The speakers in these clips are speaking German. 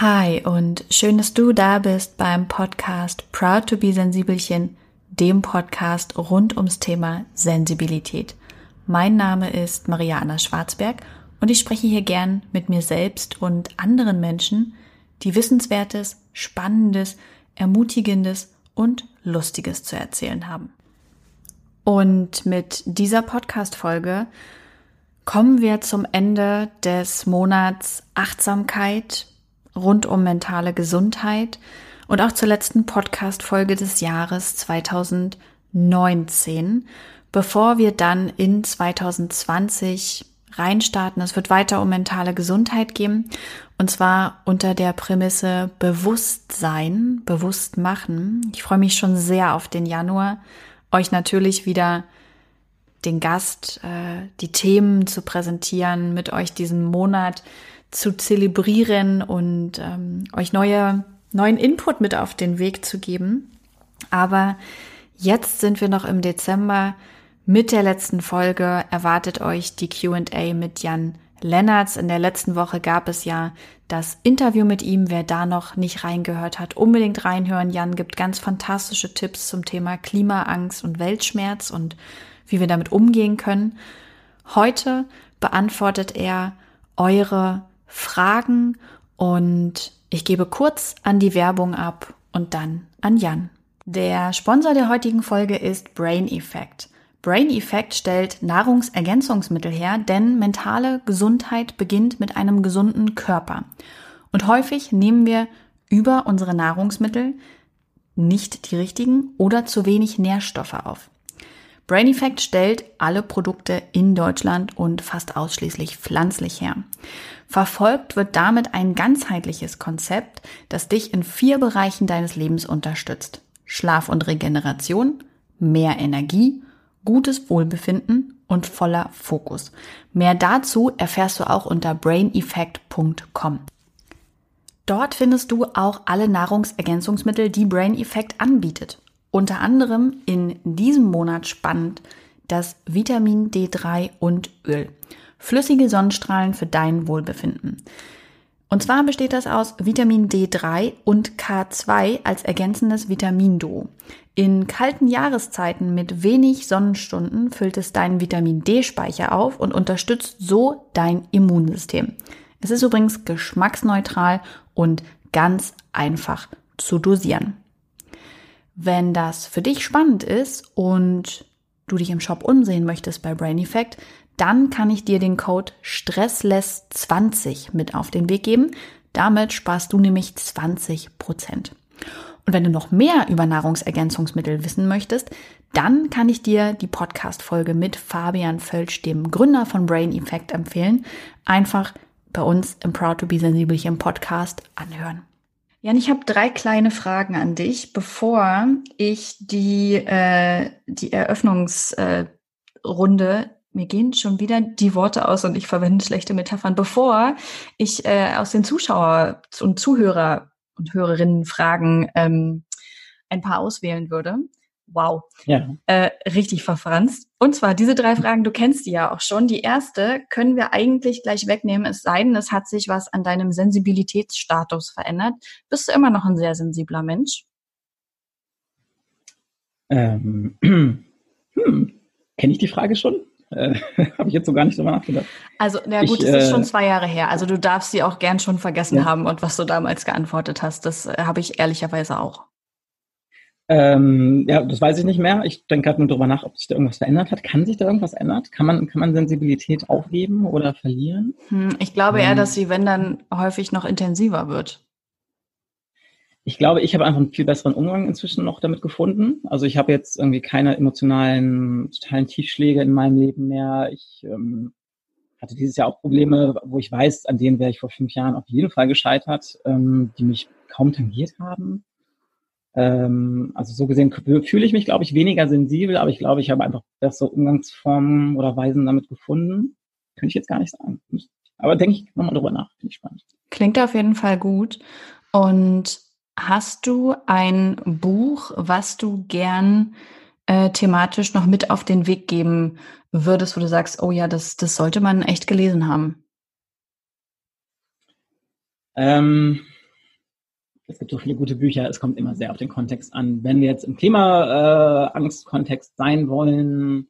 Hi und schön, dass du da bist beim Podcast Proud to be Sensibelchen, dem Podcast rund ums Thema Sensibilität. Mein Name ist Maria Anna Schwarzberg und ich spreche hier gern mit mir selbst und anderen Menschen, die Wissenswertes, Spannendes, Ermutigendes und Lustiges zu erzählen haben. Und mit dieser Podcast-Folge kommen wir zum Ende des Monats Achtsamkeit rund um mentale Gesundheit und auch zur letzten Podcast-Folge des Jahres 2019, bevor wir dann in 2020 reinstarten. Es wird weiter um mentale Gesundheit gehen und zwar unter der Prämisse Bewusstsein, bewusst machen. Ich freue mich schon sehr auf den Januar, euch natürlich wieder den Gast, äh, die Themen zu präsentieren, mit euch diesen Monat zu zelebrieren und ähm, euch neue, neuen Input mit auf den Weg zu geben. Aber jetzt sind wir noch im Dezember. Mit der letzten Folge erwartet euch die QA mit Jan Lennartz. In der letzten Woche gab es ja das Interview mit ihm. Wer da noch nicht reingehört hat, unbedingt reinhören. Jan gibt ganz fantastische Tipps zum Thema Klimaangst und Weltschmerz und wie wir damit umgehen können. Heute beantwortet er eure Fragen und ich gebe kurz an die Werbung ab und dann an Jan. Der Sponsor der heutigen Folge ist Brain Effect. Brain Effect stellt Nahrungsergänzungsmittel her, denn mentale Gesundheit beginnt mit einem gesunden Körper. Und häufig nehmen wir über unsere Nahrungsmittel nicht die richtigen oder zu wenig Nährstoffe auf. Brain Effect stellt alle Produkte in Deutschland und fast ausschließlich pflanzlich her. Verfolgt wird damit ein ganzheitliches Konzept, das dich in vier Bereichen deines Lebens unterstützt. Schlaf und Regeneration, mehr Energie, gutes Wohlbefinden und voller Fokus. Mehr dazu erfährst du auch unter braineffect.com. Dort findest du auch alle Nahrungsergänzungsmittel, die Brain Effect anbietet. Unter anderem in diesem Monat spannend das Vitamin D3 und Öl. Flüssige Sonnenstrahlen für dein Wohlbefinden. Und zwar besteht das aus Vitamin D3 und K2 als ergänzendes Vitaminduo. In kalten Jahreszeiten mit wenig Sonnenstunden füllt es deinen Vitamin D-Speicher auf und unterstützt so dein Immunsystem. Es ist übrigens geschmacksneutral und ganz einfach zu dosieren. Wenn das für dich spannend ist und du dich im Shop umsehen möchtest bei Brain Effect, dann kann ich dir den Code Stressless20 mit auf den Weg geben. Damit sparst du nämlich 20 Prozent. Und wenn du noch mehr über Nahrungsergänzungsmittel wissen möchtest, dann kann ich dir die Podcast-Folge mit Fabian Völsch, dem Gründer von Brain Effect, empfehlen. Einfach bei uns im Proud to be Sensibelchen Podcast anhören. Jan, ich habe drei kleine Fragen an dich, bevor ich die, äh, die Eröffnungsrunde, äh, mir gehen schon wieder die Worte aus und ich verwende schlechte Metaphern, bevor ich äh, aus den Zuschauer und Zuhörer und Hörerinnen Fragen ähm, ein paar auswählen würde. Wow. Ja. Äh, richtig verfranst. Und zwar diese drei Fragen, du kennst die ja auch schon. Die erste können wir eigentlich gleich wegnehmen, es sei denn, es hat sich was an deinem Sensibilitätsstatus verändert. Bist du immer noch ein sehr sensibler Mensch? Ähm, hm, kenne ich die Frage schon? Äh, Habe ich jetzt so gar nicht drüber nachgedacht. Also, na gut, es äh, ist schon zwei Jahre her. Also du darfst sie auch gern schon vergessen ja. haben und was du damals geantwortet hast. Das äh, habe ich ehrlicherweise auch. Ähm, ja, das weiß ich nicht mehr. Ich denke gerade nur darüber nach, ob sich da irgendwas verändert hat. Kann sich da irgendwas ändern? Kann man, kann man Sensibilität aufgeben oder verlieren? Hm, ich glaube ähm, eher, dass sie, wenn dann, häufig noch intensiver wird. Ich glaube, ich habe einfach einen viel besseren Umgang inzwischen noch damit gefunden. Also ich habe jetzt irgendwie keine emotionalen, totalen Tiefschläge in meinem Leben mehr. Ich ähm, hatte dieses Jahr auch Probleme, wo ich weiß, an denen wäre ich vor fünf Jahren auf jeden Fall gescheitert, ähm, die mich kaum tangiert haben. Ähm, also so gesehen fühle ich mich, glaube ich, weniger sensibel, aber ich glaube, ich habe einfach bessere Umgangsformen oder Weisen damit gefunden. Könnte ich jetzt gar nicht sagen. Aber denke ich nochmal drüber nach. Finde ich spannend. Klingt auf jeden Fall gut. Und hast du ein Buch, was du gern äh, thematisch noch mit auf den Weg geben würdest, wo du sagst, oh ja, das, das sollte man echt gelesen haben? Ähm, es gibt so viele gute Bücher, es kommt immer sehr auf den Kontext an. Wenn wir jetzt im Klimaangst-Kontext sein wollen,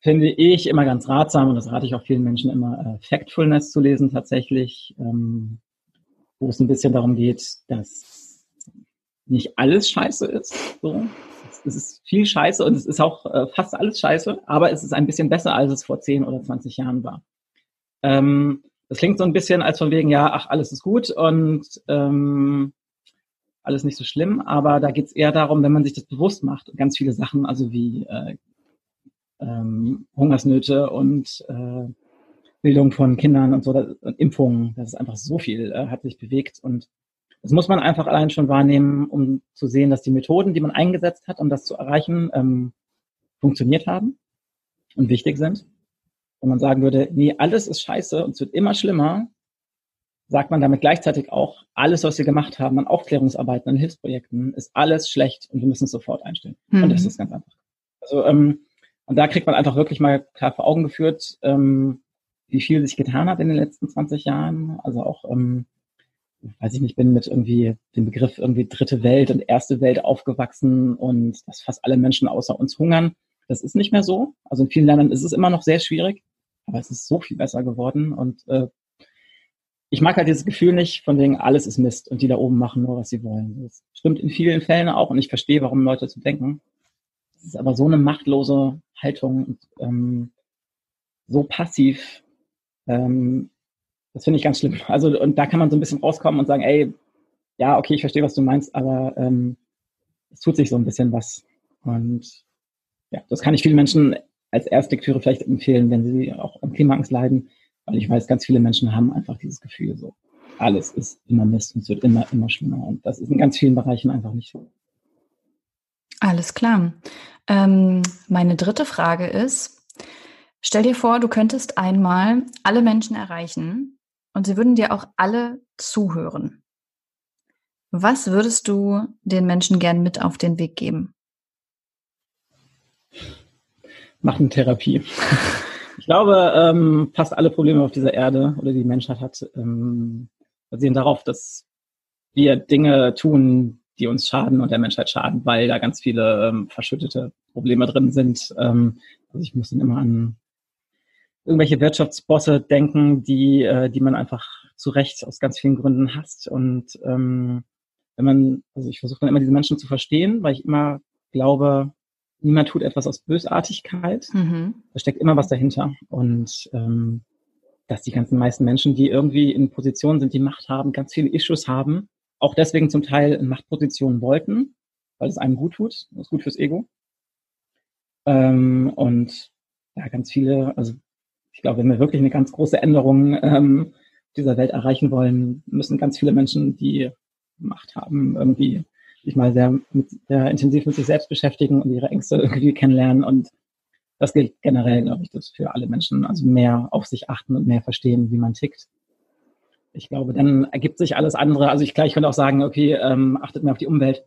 finde ich immer ganz ratsam, und das rate ich auch vielen Menschen immer, äh, Factfulness zu lesen tatsächlich, ähm, wo es ein bisschen darum geht, dass nicht alles scheiße ist. So. Es ist viel scheiße und es ist auch äh, fast alles scheiße, aber es ist ein bisschen besser, als es vor 10 oder 20 Jahren war. Ähm, das klingt so ein bisschen als von wegen, ja, ach, alles ist gut und ähm, alles nicht so schlimm, aber da geht es eher darum, wenn man sich das bewusst macht, ganz viele Sachen, also wie äh, ähm, Hungersnöte und äh, Bildung von Kindern und so, das, und Impfungen, das ist einfach so viel, äh, hat sich bewegt und das muss man einfach allein schon wahrnehmen, um zu sehen, dass die Methoden, die man eingesetzt hat, um das zu erreichen, ähm, funktioniert haben und wichtig sind. Wenn man sagen würde, nee, alles ist scheiße und es wird immer schlimmer, sagt man damit gleichzeitig auch, alles, was wir gemacht haben an Aufklärungsarbeiten, an Hilfsprojekten, ist alles schlecht und wir müssen es sofort einstellen. Mhm. Und das ist ganz einfach. Also, ähm, und da kriegt man einfach wirklich mal klar vor Augen geführt, ähm, wie viel sich getan hat in den letzten 20 Jahren. Also auch, ähm, weiß ich nicht, bin mit irgendwie dem Begriff irgendwie dritte Welt und erste Welt aufgewachsen und dass fast alle Menschen außer uns hungern. Das ist nicht mehr so. Also in vielen Ländern ist es immer noch sehr schwierig, aber es ist so viel besser geworden und äh, ich mag halt dieses Gefühl nicht, von wegen alles ist Mist und die da oben machen nur, was sie wollen. Das stimmt in vielen Fällen auch und ich verstehe, warum Leute so denken. Es ist aber so eine machtlose Haltung und ähm, so passiv. Ähm, das finde ich ganz schlimm. Also und da kann man so ein bisschen rauskommen und sagen, ey, ja, okay, ich verstehe, was du meinst, aber ähm, es tut sich so ein bisschen was. Und ja, das kann ich vielen Menschen als Erstlektüre vielleicht empfehlen, wenn sie auch am Klimaangst leiden, weil ich weiß, ganz viele Menschen haben einfach dieses Gefühl, so alles ist immer Mist und es wird immer, immer schlimmer. Und das ist in ganz vielen Bereichen einfach nicht so. Alles klar. Ähm, meine dritte Frage ist, stell dir vor, du könntest einmal alle Menschen erreichen und sie würden dir auch alle zuhören. Was würdest du den Menschen gern mit auf den Weg geben? Machen Therapie. Ich glaube, ähm, fast alle Probleme auf dieser Erde oder die Menschheit hat, ähm, basieren darauf, dass wir Dinge tun, die uns schaden und der Menschheit schaden, weil da ganz viele ähm, verschüttete Probleme drin sind. Ähm, also ich muss dann immer an irgendwelche Wirtschaftsbosse denken, die, äh, die man einfach zu Recht aus ganz vielen Gründen hasst. Und ähm, wenn man, also ich versuche dann immer diese Menschen zu verstehen, weil ich immer glaube, niemand tut etwas aus Bösartigkeit. Mhm. Da steckt immer was dahinter. Und ähm, dass die ganzen meisten Menschen, die irgendwie in Positionen sind, die Macht haben, ganz viele Issues haben, auch deswegen zum Teil in Machtpositionen wollten, weil es einem gut tut, das ist gut fürs Ego. Ähm, und ja, ganz viele, also ich glaube, wenn wir wirklich eine ganz große Änderung ähm, dieser Welt erreichen wollen, müssen ganz viele Menschen, die Macht haben, irgendwie sich mal sehr, mit, sehr intensiv mit sich selbst beschäftigen und ihre Ängste irgendwie kennenlernen. Und das gilt generell, glaube ich, das für alle Menschen. Also mehr auf sich achten und mehr verstehen, wie man tickt. Ich glaube, dann ergibt sich alles andere. Also ich, klar, ich könnte auch sagen, okay, ähm, achtet mehr auf die Umwelt.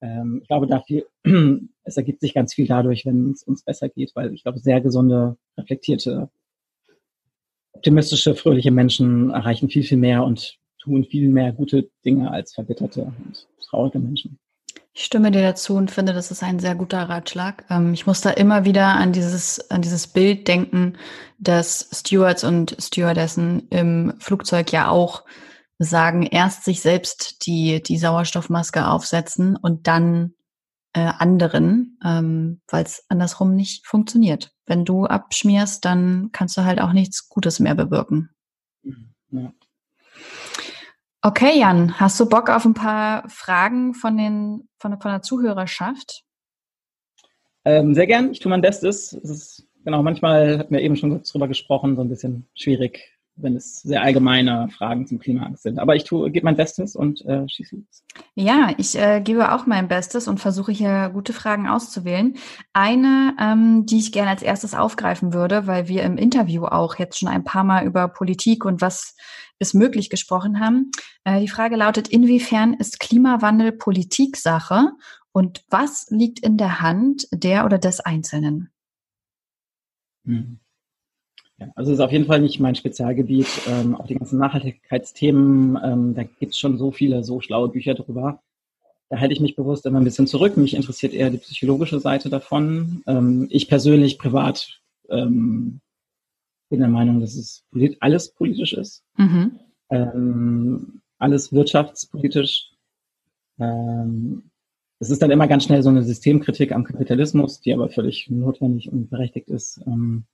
Ähm, ich glaube, dafür, es ergibt sich ganz viel dadurch, wenn es uns besser geht, weil ich glaube, sehr gesunde, reflektierte, optimistische, fröhliche Menschen erreichen viel, viel mehr und tun viel mehr gute Dinge als verbitterte und traurige Menschen. Ich stimme dir dazu und finde, das ist ein sehr guter Ratschlag. Ähm, ich muss da immer wieder an dieses, an dieses Bild denken, dass Stewards und Stewardessen im Flugzeug ja auch sagen, erst sich selbst die, die Sauerstoffmaske aufsetzen und dann äh, anderen, ähm, weil es andersrum nicht funktioniert. Wenn du abschmierst, dann kannst du halt auch nichts Gutes mehr bewirken. Ja. Okay, Jan, hast du Bock auf ein paar Fragen von, den, von, von der Zuhörerschaft? Ähm, sehr gern, ich tue mein Bestes. Es ist, genau, manchmal hatten wir eben schon kurz drüber gesprochen, so ein bisschen schwierig, wenn es sehr allgemeine Fragen zum Klimaangst sind. Aber ich tue, gebe mein Bestes und äh, schieße los. Ja, ich äh, gebe auch mein Bestes und versuche hier gute Fragen auszuwählen. Eine, ähm, die ich gerne als erstes aufgreifen würde, weil wir im Interview auch jetzt schon ein paar Mal über Politik und was ist möglich gesprochen haben. Äh, die Frage lautet, inwiefern ist Klimawandel Politiksache und was liegt in der Hand der oder des Einzelnen? Hm. Also es ist auf jeden Fall nicht mein Spezialgebiet. Ähm, auch die ganzen Nachhaltigkeitsthemen, ähm, da gibt es schon so viele, so schlaue Bücher drüber. Da halte ich mich bewusst immer ein bisschen zurück. Mich interessiert eher die psychologische Seite davon. Ähm, ich persönlich privat bin der Meinung, dass es polit alles politisch ist. Mhm. Ähm, alles wirtschaftspolitisch. Ähm, es ist dann immer ganz schnell so eine Systemkritik am Kapitalismus, die aber völlig notwendig und berechtigt ist. Ähm,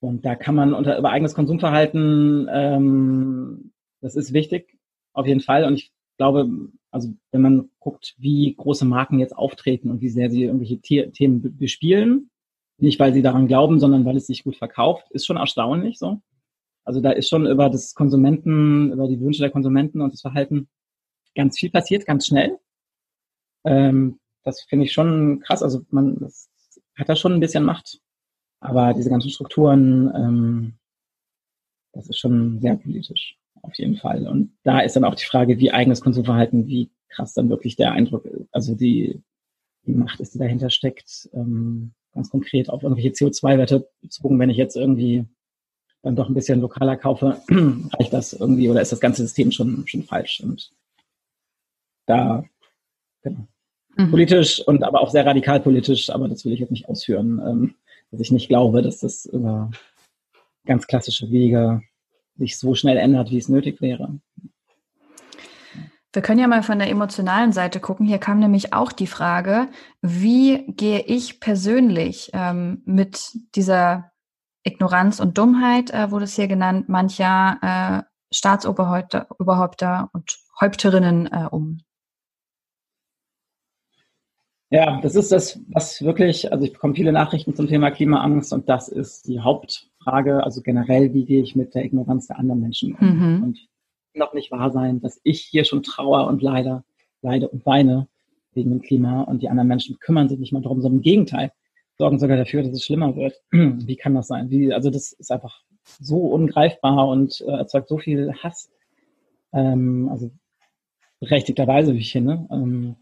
und da kann man unter über eigenes Konsumverhalten, ähm, das ist wichtig, auf jeden Fall. Und ich glaube, also wenn man guckt, wie große Marken jetzt auftreten und wie sehr sie irgendwelche Themen bespielen, nicht weil sie daran glauben, sondern weil es sich gut verkauft, ist schon erstaunlich so. Also da ist schon über das Konsumenten, über die Wünsche der Konsumenten und das Verhalten ganz viel passiert, ganz schnell. Ähm, das finde ich schon krass. Also man das hat da schon ein bisschen Macht. Aber diese ganzen Strukturen, ähm, das ist schon sehr politisch, auf jeden Fall. Und da ist dann auch die Frage, wie eigenes Konsumverhalten, wie krass dann wirklich der Eindruck, also die, die Macht ist, die dahinter steckt, ähm, ganz konkret auf irgendwelche CO2-Werte bezogen, wenn ich jetzt irgendwie dann doch ein bisschen lokaler kaufe, reicht das irgendwie oder ist das ganze System schon, schon falsch? Und da, genau. Mhm. Politisch und aber auch sehr radikal politisch, aber das will ich jetzt nicht ausführen. Ähm, dass ich nicht glaube, dass das über ganz klassische Wege sich so schnell ändert, wie es nötig wäre. Wir können ja mal von der emotionalen Seite gucken. Hier kam nämlich auch die Frage, wie gehe ich persönlich ähm, mit dieser Ignoranz und Dummheit, äh, wurde es hier genannt, mancher äh, Staatsoberhäupter und Häupterinnen äh, um? Ja, das ist das, was wirklich, also ich bekomme viele Nachrichten zum Thema Klimaangst und das ist die Hauptfrage, also generell, wie gehe ich mit der Ignoranz der anderen Menschen um? Mhm. Und noch nicht wahr sein, dass ich hier schon trauer und leider, leide und weine wegen dem Klima und die anderen Menschen kümmern sich nicht mal darum, sondern im Gegenteil, sorgen sogar dafür, dass es schlimmer wird. Wie kann das sein? Wie, also das ist einfach so ungreifbar und äh, erzeugt so viel Hass. Ähm, also berechtigterweise, wie ich finde. Ähm,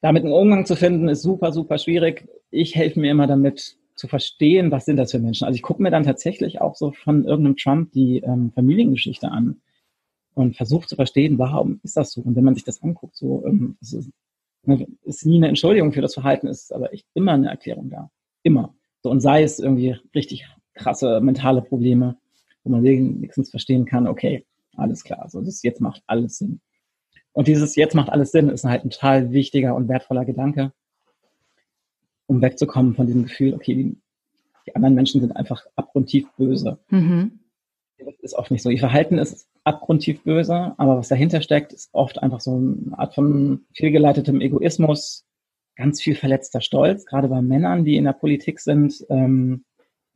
damit einen Umgang zu finden, ist super, super schwierig. Ich helfe mir immer damit zu verstehen, was sind das für Menschen. Also ich gucke mir dann tatsächlich auch so von irgendeinem Trump die ähm, Familiengeschichte an und versuche zu verstehen, warum ist das so? Und wenn man sich das anguckt, so ähm, es ist, ne, ist nie eine Entschuldigung für das Verhalten, ist aber echt immer eine Erklärung da. Immer. So, und sei es irgendwie richtig krasse mentale Probleme, wo man wenigstens verstehen kann, okay, alles klar, so das jetzt macht alles Sinn. Und dieses jetzt macht alles Sinn ist halt ein total wichtiger und wertvoller Gedanke, um wegzukommen von diesem Gefühl, okay, die, die anderen Menschen sind einfach abgrundtief böse. Mhm. Das ist oft nicht so. Ihr Verhalten ist abgrundtief böse, aber was dahinter steckt, ist oft einfach so eine Art von fehlgeleitetem Egoismus, ganz viel verletzter Stolz, gerade bei Männern, die in der Politik sind. Ähm,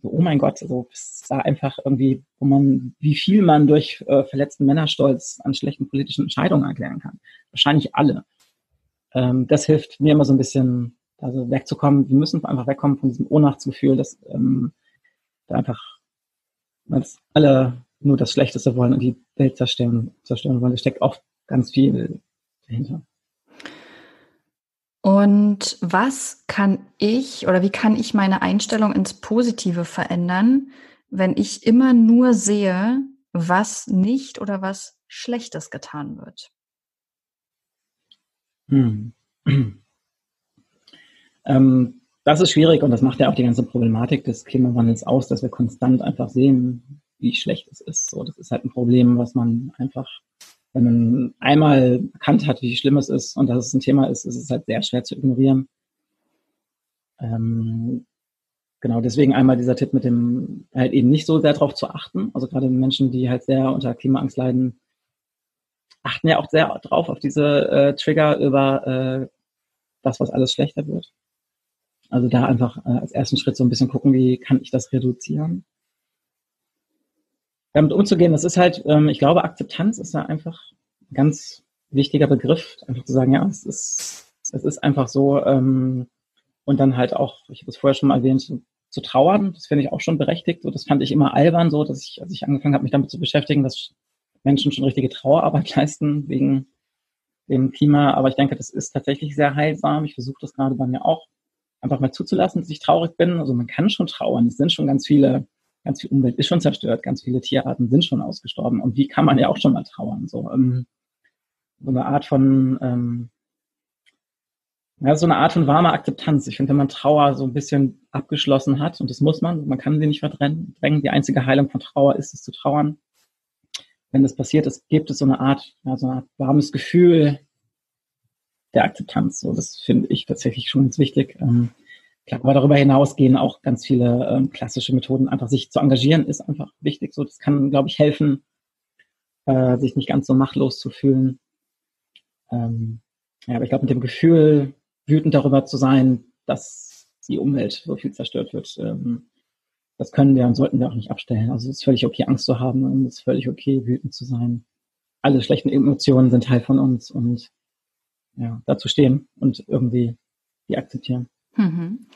so, oh mein Gott, so ist da einfach irgendwie, wo man, wie viel man durch äh, verletzten Männerstolz an schlechten politischen Entscheidungen erklären kann. Wahrscheinlich alle. Ähm, das hilft mir immer so ein bisschen, also wegzukommen. Wir müssen einfach wegkommen von diesem Ohnmachtsgefühl, dass ähm, da einfach dass alle nur das Schlechteste wollen und die Welt zerstören, zerstören wollen. Da steckt oft ganz viel dahinter. Und was kann ich oder wie kann ich meine Einstellung ins Positive verändern, wenn ich immer nur sehe, was nicht oder was Schlechtes getan wird? Hm. Ähm, das ist schwierig und das macht ja auch die ganze Problematik des Klimawandels aus, dass wir konstant einfach sehen, wie schlecht es ist. So, das ist halt ein Problem, was man einfach wenn man einmal erkannt hat, wie schlimm es ist und dass es ein Thema ist, ist es halt sehr schwer zu ignorieren. Ähm, genau, deswegen einmal dieser Tipp mit dem, halt eben nicht so sehr darauf zu achten. Also gerade Menschen, die halt sehr unter Klimaangst leiden, achten ja auch sehr drauf auf diese äh, Trigger über äh, das, was alles schlechter wird. Also da einfach äh, als ersten Schritt so ein bisschen gucken, wie kann ich das reduzieren damit umzugehen, das ist halt, ähm, ich glaube, Akzeptanz ist da einfach ein ganz wichtiger Begriff, einfach zu sagen, ja, es ist, es ist einfach so, ähm, und dann halt auch, ich habe es vorher schon mal erwähnt, zu, zu trauern, das finde ich auch schon berechtigt. So, das fand ich immer albern, so, dass ich, als ich angefangen habe, mich damit zu beschäftigen, dass Menschen schon richtige Trauerarbeit leisten wegen dem Klima. Aber ich denke, das ist tatsächlich sehr heilsam. Ich versuche das gerade bei mir auch. Einfach mal zuzulassen, dass ich traurig bin. Also man kann schon trauern. Es sind schon ganz viele, ganz viel Umwelt ist schon zerstört, ganz viele Tierarten sind schon ausgestorben. Und wie kann man ja auch schon mal trauern? So, ähm, so eine Art von, ähm, ja, so eine Art von warmer Akzeptanz. Ich finde, wenn man Trauer so ein bisschen abgeschlossen hat, und das muss man, man kann sie nicht verdrängen, die einzige Heilung von Trauer ist es zu trauern. Wenn das passiert ist, gibt es so eine Art, ja, so eine Art warmes Gefühl der Akzeptanz. So, das finde ich tatsächlich schon ganz wichtig. Ähm, klar, aber darüber hinaus gehen auch ganz viele ähm, klassische Methoden. Einfach sich zu engagieren ist einfach wichtig. So, das kann, glaube ich, helfen, äh, sich nicht ganz so machtlos zu fühlen. Ähm, ja, aber ich glaube, mit dem Gefühl, wütend darüber zu sein, dass die Umwelt so viel zerstört wird, ähm, das können wir und sollten wir auch nicht abstellen. Also es ist völlig okay, Angst zu haben und es ist völlig okay, wütend zu sein. Alle schlechten Emotionen sind Teil von uns und ja, dazu stehen und irgendwie die akzeptieren. Mhm.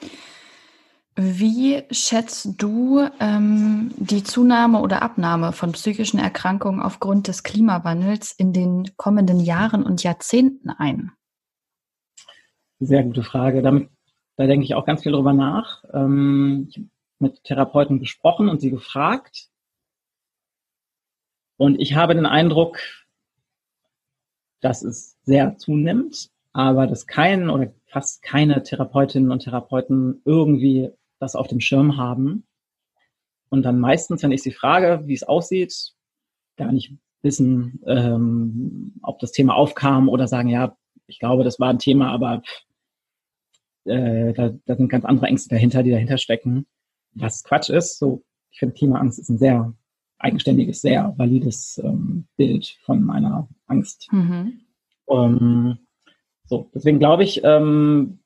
Wie schätzt du ähm, die Zunahme oder Abnahme von psychischen Erkrankungen aufgrund des Klimawandels in den kommenden Jahren und Jahrzehnten ein? Sehr gute Frage. Damit, da denke ich auch ganz viel drüber nach. Ähm, ich habe mit Therapeuten gesprochen und sie gefragt. Und ich habe den Eindruck, dass es sehr zunimmt, aber dass kein oder fast keine Therapeutinnen und Therapeuten irgendwie das auf dem Schirm haben. Und dann meistens, wenn ich sie frage, wie es aussieht, gar nicht wissen, ähm, ob das Thema aufkam oder sagen, ja, ich glaube, das war ein Thema, aber äh, da, da sind ganz andere Ängste dahinter, die dahinter stecken. Was Quatsch ist, so, ich finde, Klimaangst ist ein sehr eigenständiges, sehr valides ähm, Bild von meiner Angst. Mhm. Ähm, so, deswegen glaube ich, ähm,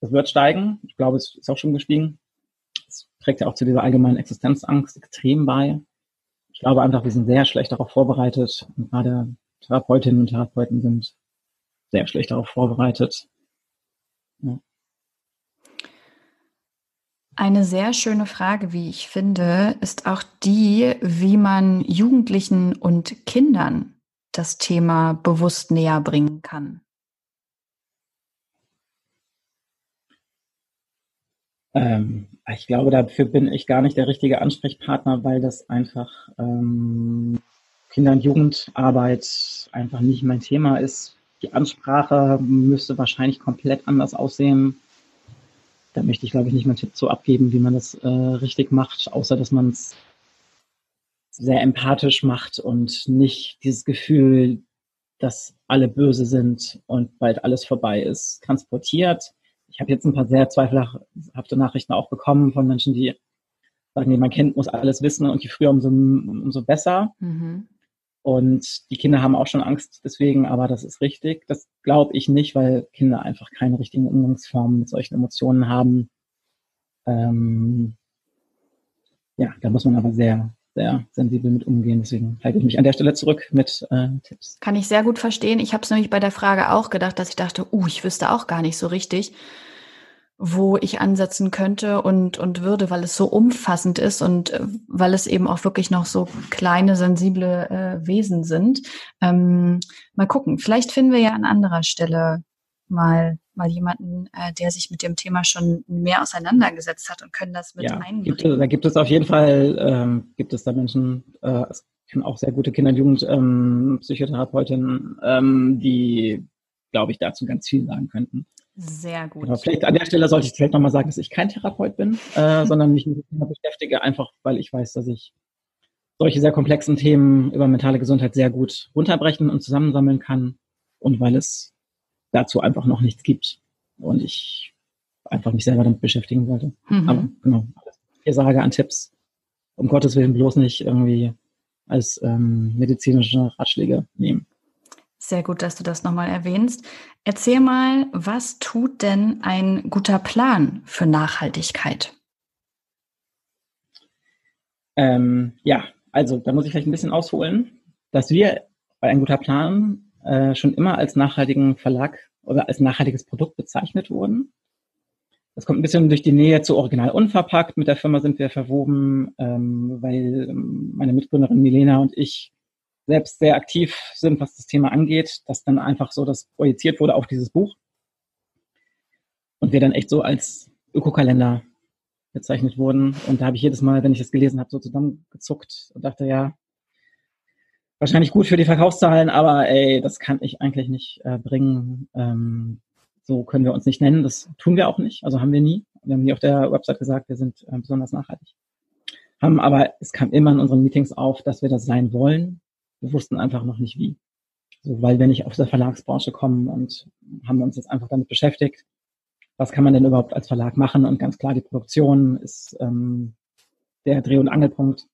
es wird steigen. Ich glaube, es ist auch schon gestiegen. Es trägt ja auch zu dieser allgemeinen Existenzangst extrem bei. Ich glaube einfach, wir sind sehr schlecht darauf vorbereitet. Und gerade Therapeutinnen und Therapeuten sind sehr schlecht darauf vorbereitet. Ja. Eine sehr schöne Frage, wie ich finde, ist auch die, wie man Jugendlichen und Kindern das Thema bewusst näher bringen kann. Ähm, ich glaube, dafür bin ich gar nicht der richtige Ansprechpartner, weil das einfach ähm, Kinder- und Jugendarbeit einfach nicht mein Thema ist. Die Ansprache müsste wahrscheinlich komplett anders aussehen da möchte ich, glaube ich, nicht mal einen Tipp zu abgeben, wie man das äh, richtig macht, außer dass man es sehr empathisch macht und nicht dieses Gefühl, dass alle böse sind und bald alles vorbei ist, transportiert. Ich habe jetzt ein paar sehr zweifelhafte Nachrichten auch bekommen von Menschen, die sagen, nee, mein Kind muss alles wissen und je früher umso, umso besser. Mhm. Und die Kinder haben auch schon Angst deswegen, aber das ist richtig. Das glaube ich nicht, weil Kinder einfach keine richtigen Umgangsformen mit solchen Emotionen haben. Ähm, ja, da muss man aber sehr, sehr sensibel mit umgehen. Deswegen halte ich mich an der Stelle zurück mit äh, Tipps. Kann ich sehr gut verstehen. Ich habe es nämlich bei der Frage auch gedacht, dass ich dachte, uh, ich wüsste auch gar nicht so richtig wo ich ansetzen könnte und, und würde, weil es so umfassend ist und äh, weil es eben auch wirklich noch so kleine, sensible äh, Wesen sind. Ähm, mal gucken, vielleicht finden wir ja an anderer Stelle mal, mal jemanden, äh, der sich mit dem Thema schon mehr auseinandergesetzt hat und können das mit ja, einbringen. Gibt es, da gibt es auf jeden Fall, ähm, gibt es da Menschen, äh, es können auch sehr gute Kinder- und Jugendpsychotherapeutinnen, ähm, ähm, die, glaube ich, dazu ganz viel sagen könnten. Sehr gut. Genau, vielleicht an der Stelle sollte ich vielleicht nochmal sagen, dass ich kein Therapeut bin, äh, sondern mich mit dem Thema beschäftige, einfach weil ich weiß, dass ich solche sehr komplexen Themen über mentale Gesundheit sehr gut runterbrechen und zusammensammeln kann und weil es dazu einfach noch nichts gibt und ich einfach mich selber damit beschäftigen wollte. Mhm. Aber genau, alles, was ich sage an Tipps, um Gottes Willen bloß nicht irgendwie als ähm, medizinische Ratschläge nehmen. Sehr gut, dass du das nochmal erwähnst. Erzähl mal, was tut denn ein guter Plan für Nachhaltigkeit? Ähm, ja, also da muss ich vielleicht ein bisschen ausholen, dass wir bei ein guter Plan äh, schon immer als nachhaltigen Verlag oder als nachhaltiges Produkt bezeichnet wurden. Das kommt ein bisschen durch die Nähe zu Original Unverpackt. Mit der Firma sind wir verwoben, ähm, weil ähm, meine Mitgründerin Milena und ich selbst sehr aktiv sind, was das Thema angeht, dass dann einfach so das projiziert wurde auf dieses Buch. Und wir dann echt so als Ökokalender gezeichnet wurden. Und da habe ich jedes Mal, wenn ich das gelesen habe, so zusammengezuckt und dachte, ja, wahrscheinlich gut für die Verkaufszahlen, aber ey, das kann ich eigentlich nicht äh, bringen. Ähm, so können wir uns nicht nennen. Das tun wir auch nicht. Also haben wir nie. Wir haben nie auf der Website gesagt, wir sind äh, besonders nachhaltig. Haben aber, es kam immer in unseren Meetings auf, dass wir das sein wollen. Wir wussten einfach noch nicht wie. So, weil wir nicht aus der Verlagsbranche kommen und haben uns jetzt einfach damit beschäftigt, was kann man denn überhaupt als Verlag machen? Und ganz klar, die Produktion ist ähm, der Dreh- und Angelpunkt.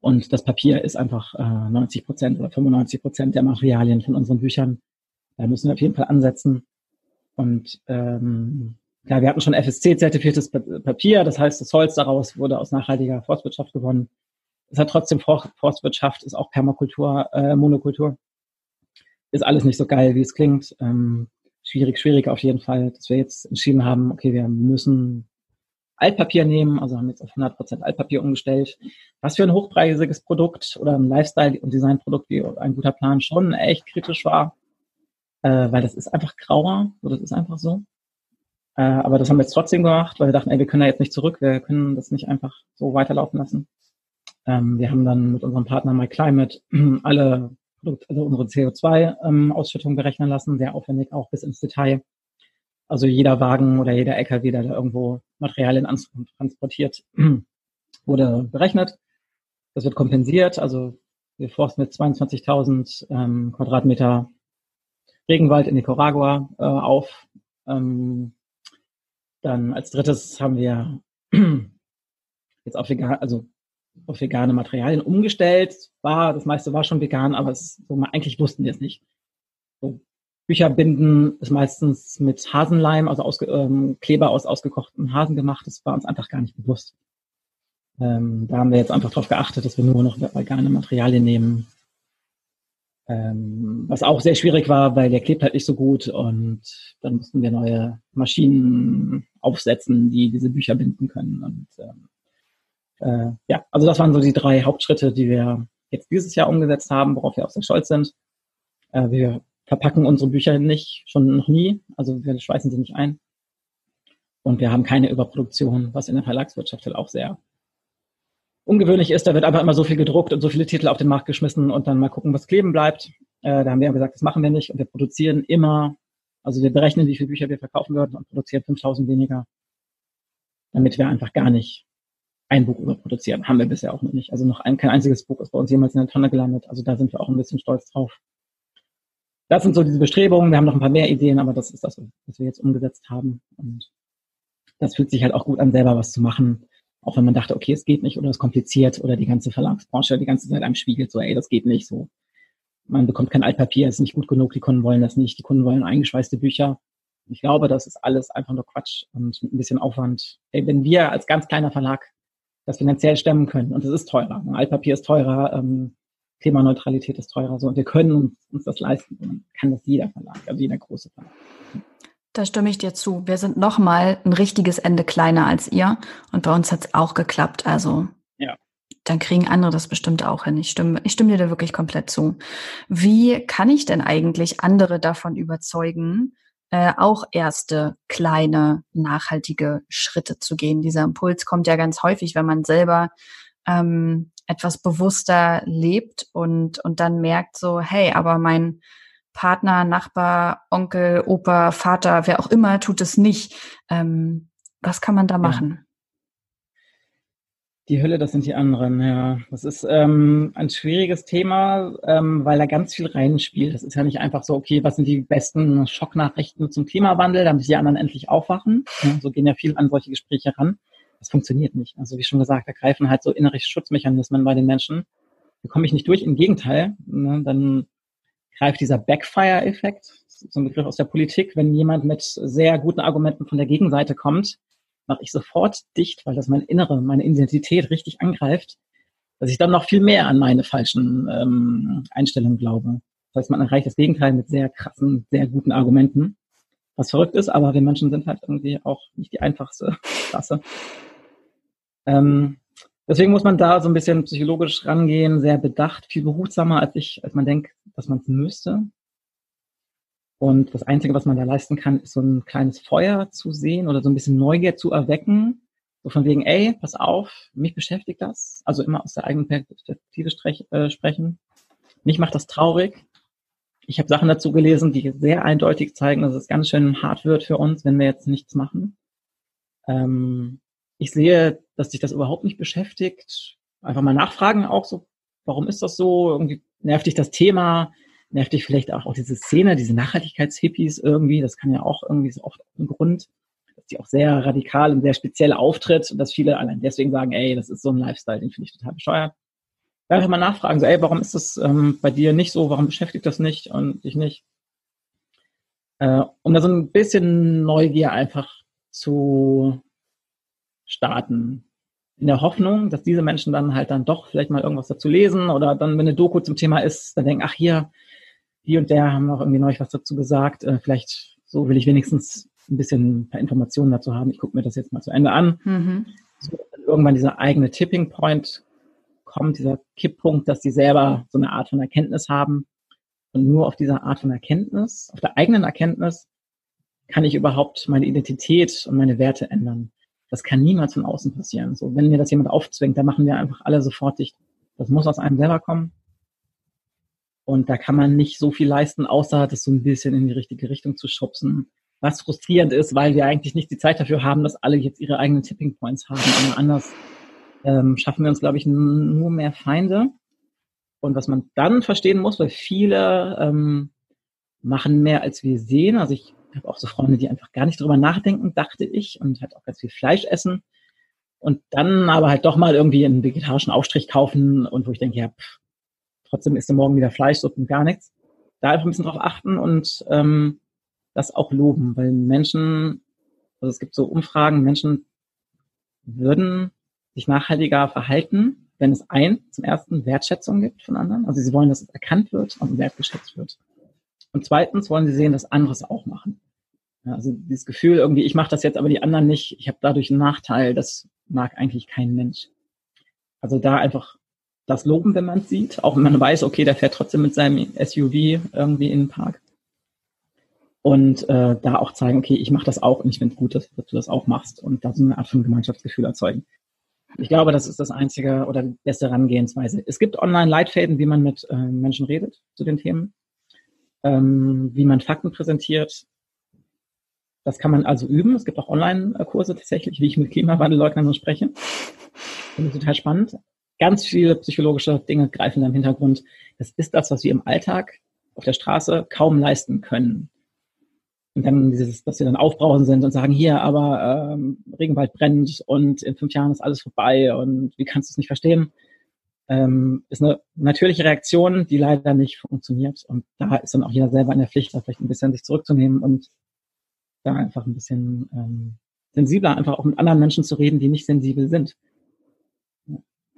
Und das Papier ist einfach äh, 90 Prozent oder 95 Prozent der Materialien von unseren Büchern. Da müssen wir auf jeden Fall ansetzen. Und ähm, ja, wir hatten schon FSC-zertifiziertes Papier, das heißt, das Holz daraus wurde aus nachhaltiger Forstwirtschaft gewonnen. Es hat trotzdem Forstwirtschaft, ist auch Permakultur, äh, Monokultur. Ist alles nicht so geil, wie es klingt. Ähm, schwierig, schwierig auf jeden Fall, dass wir jetzt entschieden haben, okay, wir müssen Altpapier nehmen, also haben jetzt auf 100% Altpapier umgestellt. Was für ein hochpreisiges Produkt oder ein Lifestyle- und Designprodukt wie ein guter Plan schon echt kritisch war, äh, weil das ist einfach grauer, so das ist einfach so. Äh, aber das haben wir jetzt trotzdem gemacht, weil wir dachten, ey, wir können da jetzt nicht zurück, wir können das nicht einfach so weiterlaufen lassen. Ähm, wir haben dann mit unserem Partner MyClimate alle Produkt, also unsere CO2-Ausschüttung ähm, berechnen lassen, sehr aufwendig auch bis ins Detail. Also jeder Wagen oder jeder LKW, der da irgendwo Materialien transportiert, wurde berechnet. Das wird kompensiert. Also wir forsten mit 22.000 ähm, Quadratmeter Regenwald in Nicaragua äh, auf. Ähm, dann als drittes haben wir jetzt auf vegan, also auf vegane Materialien umgestellt. War, das meiste war schon vegan, aber es, so, eigentlich wussten wir es nicht. So, Bücher binden ist meistens mit Hasenleim, also aus, ähm, Kleber aus ausgekochten Hasen gemacht. Das war uns einfach gar nicht bewusst. Ähm, da haben wir jetzt einfach darauf geachtet, dass wir nur noch vegane Materialien nehmen. Ähm, was auch sehr schwierig war, weil der klebt halt nicht so gut und dann mussten wir neue Maschinen aufsetzen, die diese Bücher binden können. Und ähm, äh, ja, also das waren so die drei Hauptschritte, die wir jetzt dieses Jahr umgesetzt haben, worauf wir auch sehr stolz sind. Äh, wir verpacken unsere Bücher nicht, schon noch nie, also wir schweißen sie nicht ein. Und wir haben keine Überproduktion, was in der Verlagswirtschaft halt auch sehr ungewöhnlich ist. Da wird einfach immer so viel gedruckt und so viele Titel auf den Markt geschmissen und dann mal gucken, was kleben bleibt. Äh, da haben wir gesagt, das machen wir nicht und wir produzieren immer, also wir berechnen, wie viele Bücher wir verkaufen würden und produzieren 5000 weniger, damit wir einfach gar nicht ein Buch überproduzieren. Haben wir bisher auch noch nicht. Also noch ein, kein einziges Buch ist bei uns jemals in der Tonne gelandet. Also da sind wir auch ein bisschen stolz drauf. Das sind so diese Bestrebungen. Wir haben noch ein paar mehr Ideen, aber das ist das, was wir jetzt umgesetzt haben. Und das fühlt sich halt auch gut an, selber was zu machen auch wenn man dachte, okay, es geht nicht oder es ist kompliziert oder die ganze Verlagsbranche die ganze Zeit einem spiegelt, so, ey, das geht nicht so. Man bekommt kein Altpapier, ist nicht gut genug, die Kunden wollen das nicht, die Kunden wollen eingeschweißte Bücher. Ich glaube, das ist alles einfach nur Quatsch und ein bisschen Aufwand. Wenn wir als ganz kleiner Verlag das finanziell stemmen können, und es ist teurer, Altpapier ist teurer, ähm, Klimaneutralität ist teurer, so, und wir können uns, uns das leisten, dann kann das jeder Verlag, also jeder große Verlag. Da stimme ich dir zu. Wir sind noch mal ein richtiges Ende kleiner als ihr und bei uns hat es auch geklappt. Also ja. dann kriegen andere das bestimmt auch hin. Ich stimme, ich stimme dir da wirklich komplett zu. Wie kann ich denn eigentlich andere davon überzeugen, äh, auch erste kleine nachhaltige Schritte zu gehen? Dieser Impuls kommt ja ganz häufig, wenn man selber ähm, etwas bewusster lebt und und dann merkt so, hey, aber mein Partner, Nachbar, Onkel, Opa, Vater, wer auch immer tut es nicht. Ähm, was kann man da machen? Die Hölle, das sind die anderen, ja. Das ist ähm, ein schwieriges Thema, ähm, weil da ganz viel reinspielt. Das ist ja nicht einfach so, okay, was sind die besten Schocknachrichten zum Klimawandel, damit die anderen endlich aufwachen. Ja, so gehen ja viel an solche Gespräche ran. Das funktioniert nicht. Also wie schon gesagt, da greifen halt so innere Schutzmechanismen bei den Menschen. Da komme ich nicht durch. Im Gegenteil, ne, dann greift dieser Backfire-Effekt, so ein Begriff aus der Politik, wenn jemand mit sehr guten Argumenten von der Gegenseite kommt, mache ich sofort dicht, weil das mein Innere, meine Identität richtig angreift, dass ich dann noch viel mehr an meine falschen ähm, Einstellungen glaube. Das heißt, man erreicht das Gegenteil mit sehr krassen, sehr guten Argumenten, was verrückt ist, aber wir Menschen sind halt irgendwie auch nicht die einfachste Klasse. Ähm, Deswegen muss man da so ein bisschen psychologisch rangehen, sehr bedacht, viel behutsamer, als ich, als man denkt, dass man es müsste. Und das Einzige, was man da leisten kann, ist so ein kleines Feuer zu sehen oder so ein bisschen Neugier zu erwecken. So von wegen, ey, pass auf, mich beschäftigt das. Also immer aus der eigenen Perspektive äh, sprechen. Mich macht das traurig. Ich habe Sachen dazu gelesen, die sehr eindeutig zeigen, dass es ganz schön hart wird für uns, wenn wir jetzt nichts machen. Ähm, ich sehe, dass sich das überhaupt nicht beschäftigt. Einfach mal nachfragen auch so, warum ist das so? Irgendwie nervt dich das Thema? Nervt dich vielleicht auch, auch diese Szene, diese Nachhaltigkeitshippies irgendwie? Das kann ja auch irgendwie so oft ein Grund, dass die auch sehr radikal und sehr speziell auftritt und dass viele allein deswegen sagen, ey, das ist so ein Lifestyle, den finde ich total bescheuert. Einfach mal nachfragen, so, ey, warum ist das ähm, bei dir nicht so? Warum beschäftigt das nicht und dich nicht? Äh, um da so ein bisschen Neugier einfach zu starten. In der Hoffnung, dass diese Menschen dann halt dann doch vielleicht mal irgendwas dazu lesen oder dann, wenn eine Doku zum Thema ist, dann denken, ach hier, die und der haben auch irgendwie neu was dazu gesagt. Äh, vielleicht so will ich wenigstens ein bisschen ein paar Informationen dazu haben. Ich gucke mir das jetzt mal zu Ende an. Mhm. So, irgendwann dieser eigene Tipping Point kommt, dieser Kipppunkt, dass sie selber so eine Art von Erkenntnis haben. Und nur auf dieser Art von Erkenntnis, auf der eigenen Erkenntnis, kann ich überhaupt meine Identität und meine Werte ändern. Das kann niemals von außen passieren. So, wenn mir das jemand aufzwingt, dann machen wir einfach alle sofort dicht. Das muss aus einem selber kommen. Und da kann man nicht so viel leisten, außer das so ein bisschen in die richtige Richtung zu schubsen. Was frustrierend ist, weil wir eigentlich nicht die Zeit dafür haben, dass alle jetzt ihre eigenen Tipping Points haben. Aber anders ähm, schaffen wir uns, glaube ich, nur mehr Feinde. Und was man dann verstehen muss, weil viele ähm, machen mehr, als wir sehen. Also ich habe auch so Freunde, die einfach gar nicht drüber nachdenken, dachte ich, und halt auch ganz viel Fleisch essen. Und dann aber halt doch mal irgendwie einen vegetarischen Aufstrich kaufen und wo ich denke, ja, pff, trotzdem isst du morgen wieder Fleisch und gar nichts. Da einfach ein bisschen drauf achten und ähm, das auch loben, weil Menschen, also es gibt so Umfragen, Menschen würden sich nachhaltiger verhalten, wenn es ein, zum ersten Wertschätzung gibt von anderen. Also sie wollen, dass es erkannt wird und wertgeschätzt wird. Und zweitens wollen sie sehen, dass andere es auch machen. Ja, also dieses Gefühl irgendwie, ich mache das jetzt, aber die anderen nicht, ich habe dadurch einen Nachteil, das mag eigentlich kein Mensch. Also da einfach das loben, wenn man es sieht, auch wenn man weiß, okay, der fährt trotzdem mit seinem SUV irgendwie in den Park. Und äh, da auch zeigen, okay, ich mache das auch und ich finde es gut, dass, dass, du das auch machst und da so eine Art von Gemeinschaftsgefühl erzeugen. Ich glaube, das ist das einzige oder die beste Herangehensweise. Es gibt Online-Leitfäden, wie man mit äh, Menschen redet zu den Themen, ähm, wie man Fakten präsentiert, das kann man also üben. Es gibt auch Online-Kurse tatsächlich, wie ich mit Klimawandelleugnern spreche. Finde ich total spannend. Ganz viele psychologische Dinge greifen im Hintergrund. Das ist das, was wir im Alltag auf der Straße kaum leisten können. Und dann dieses, dass wir dann aufbrausen sind und sagen, hier, aber ähm, Regenwald brennt und in fünf Jahren ist alles vorbei und wie kannst du es nicht verstehen? Ähm, ist eine natürliche Reaktion, die leider nicht funktioniert. Und da ist dann auch jeder selber in der Pflicht, da vielleicht ein bisschen sich zurückzunehmen und da einfach ein bisschen ähm, sensibler einfach auch mit anderen Menschen zu reden, die nicht sensibel sind.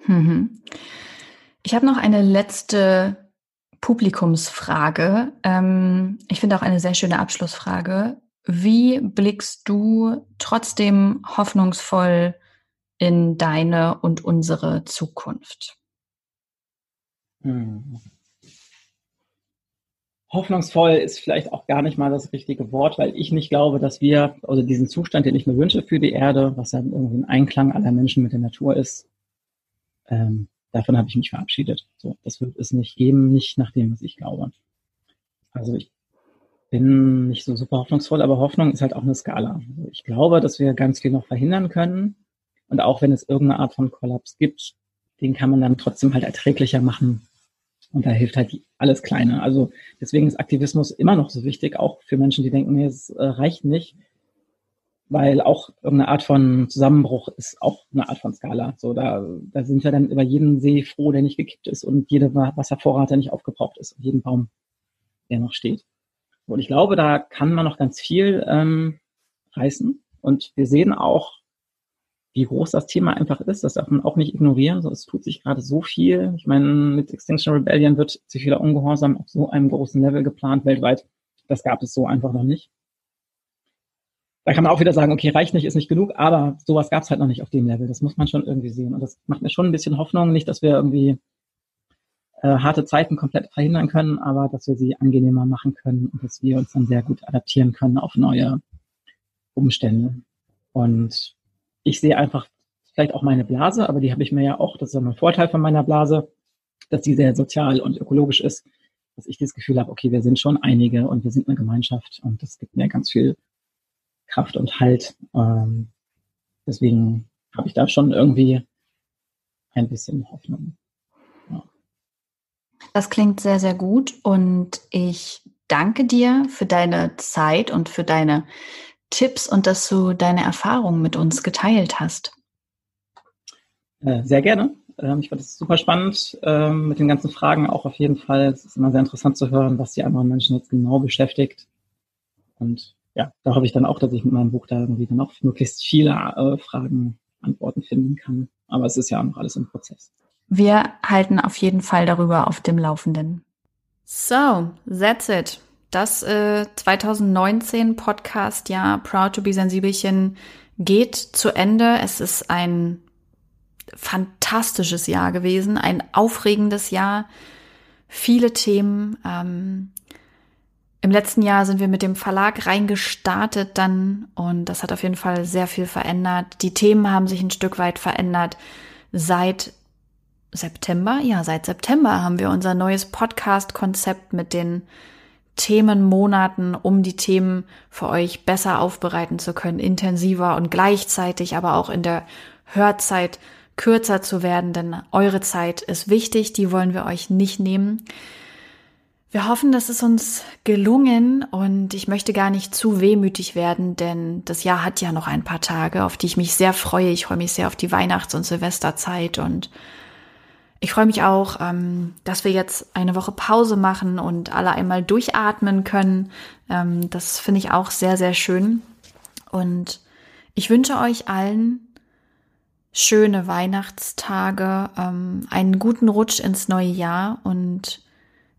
Mhm. Ich habe noch eine letzte Publikumsfrage. Ähm, ich finde auch eine sehr schöne Abschlussfrage. Wie blickst du trotzdem hoffnungsvoll in deine und unsere Zukunft? Hm hoffnungsvoll ist vielleicht auch gar nicht mal das richtige Wort, weil ich nicht glaube, dass wir, also diesen Zustand, den ich mir wünsche für die Erde, was ja irgendwie ein Einklang aller Menschen mit der Natur ist, ähm, davon habe ich mich verabschiedet. So, das wird es nicht geben, nicht nach dem, was ich glaube. Also ich bin nicht so super hoffnungsvoll, aber Hoffnung ist halt auch eine Skala. Also ich glaube, dass wir ganz viel noch verhindern können. Und auch wenn es irgendeine Art von Kollaps gibt, den kann man dann trotzdem halt erträglicher machen, und da hilft halt alles Kleine. Also deswegen ist Aktivismus immer noch so wichtig, auch für Menschen, die denken, nee, es äh, reicht nicht, weil auch irgendeine Art von Zusammenbruch ist auch eine Art von Skala. So, da, da sind wir dann über jeden See froh, der nicht gekippt ist und jede Wasservorrat, der nicht aufgebraucht ist und jeden Baum, der noch steht. Und ich glaube, da kann man noch ganz viel ähm, reißen. Und wir sehen auch, wie groß das Thema einfach ist. Das darf man auch nicht ignorieren. So, es tut sich gerade so viel. Ich meine, mit Extinction Rebellion wird ziviler Ungehorsam auf so einem großen Level geplant weltweit. Das gab es so einfach noch nicht. Da kann man auch wieder sagen, okay, reicht nicht, ist nicht genug, aber sowas gab es halt noch nicht auf dem Level. Das muss man schon irgendwie sehen. Und das macht mir schon ein bisschen Hoffnung. Nicht, dass wir irgendwie äh, harte Zeiten komplett verhindern können, aber dass wir sie angenehmer machen können und dass wir uns dann sehr gut adaptieren können auf neue Umstände. Und ich sehe einfach vielleicht auch meine Blase, aber die habe ich mir ja auch, das ist ja ein Vorteil von meiner Blase, dass die sehr sozial und ökologisch ist, dass ich das Gefühl habe, okay, wir sind schon einige und wir sind eine Gemeinschaft und das gibt mir ganz viel Kraft und Halt. Ähm, deswegen habe ich da schon irgendwie ein bisschen Hoffnung. Das klingt sehr, sehr gut und ich danke dir für deine Zeit und für deine Tipps und dass du deine Erfahrungen mit uns geteilt hast. Äh, sehr gerne. Ähm, ich fand es super spannend ähm, mit den ganzen Fragen auch auf jeden Fall. Es ist immer sehr interessant zu hören, was die anderen Menschen jetzt genau beschäftigt. Und ja, da hoffe ich dann auch, dass ich mit meinem Buch da irgendwie dann auch möglichst viele äh, Fragen, Antworten finden kann. Aber es ist ja auch noch alles im Prozess. Wir halten auf jeden Fall darüber auf dem Laufenden. So, that's it. Das äh, 2019 Podcast, ja, Proud to be Sensibelchen geht zu Ende. Es ist ein fantastisches Jahr gewesen, ein aufregendes Jahr, viele Themen. Ähm, Im letzten Jahr sind wir mit dem Verlag reingestartet dann und das hat auf jeden Fall sehr viel verändert. Die Themen haben sich ein Stück weit verändert. Seit September, ja, seit September haben wir unser neues Podcast-Konzept mit den Themenmonaten, um die Themen für euch besser aufbereiten zu können, intensiver und gleichzeitig aber auch in der Hörzeit kürzer zu werden, denn eure Zeit ist wichtig, die wollen wir euch nicht nehmen. Wir hoffen, dass es uns gelungen und ich möchte gar nicht zu wehmütig werden, denn das Jahr hat ja noch ein paar Tage, auf die ich mich sehr freue. Ich freue mich sehr auf die Weihnachts- und Silvesterzeit und ich freue mich auch, ähm, dass wir jetzt eine Woche Pause machen und alle einmal durchatmen können. Ähm, das finde ich auch sehr, sehr schön. Und ich wünsche euch allen schöne Weihnachtstage, ähm, einen guten Rutsch ins neue Jahr und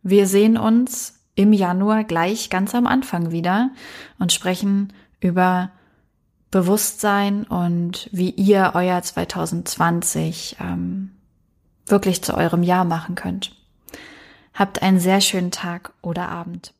wir sehen uns im Januar gleich ganz am Anfang wieder und sprechen über Bewusstsein und wie ihr euer 2020 ähm, wirklich zu eurem Jahr machen könnt. Habt einen sehr schönen Tag oder Abend.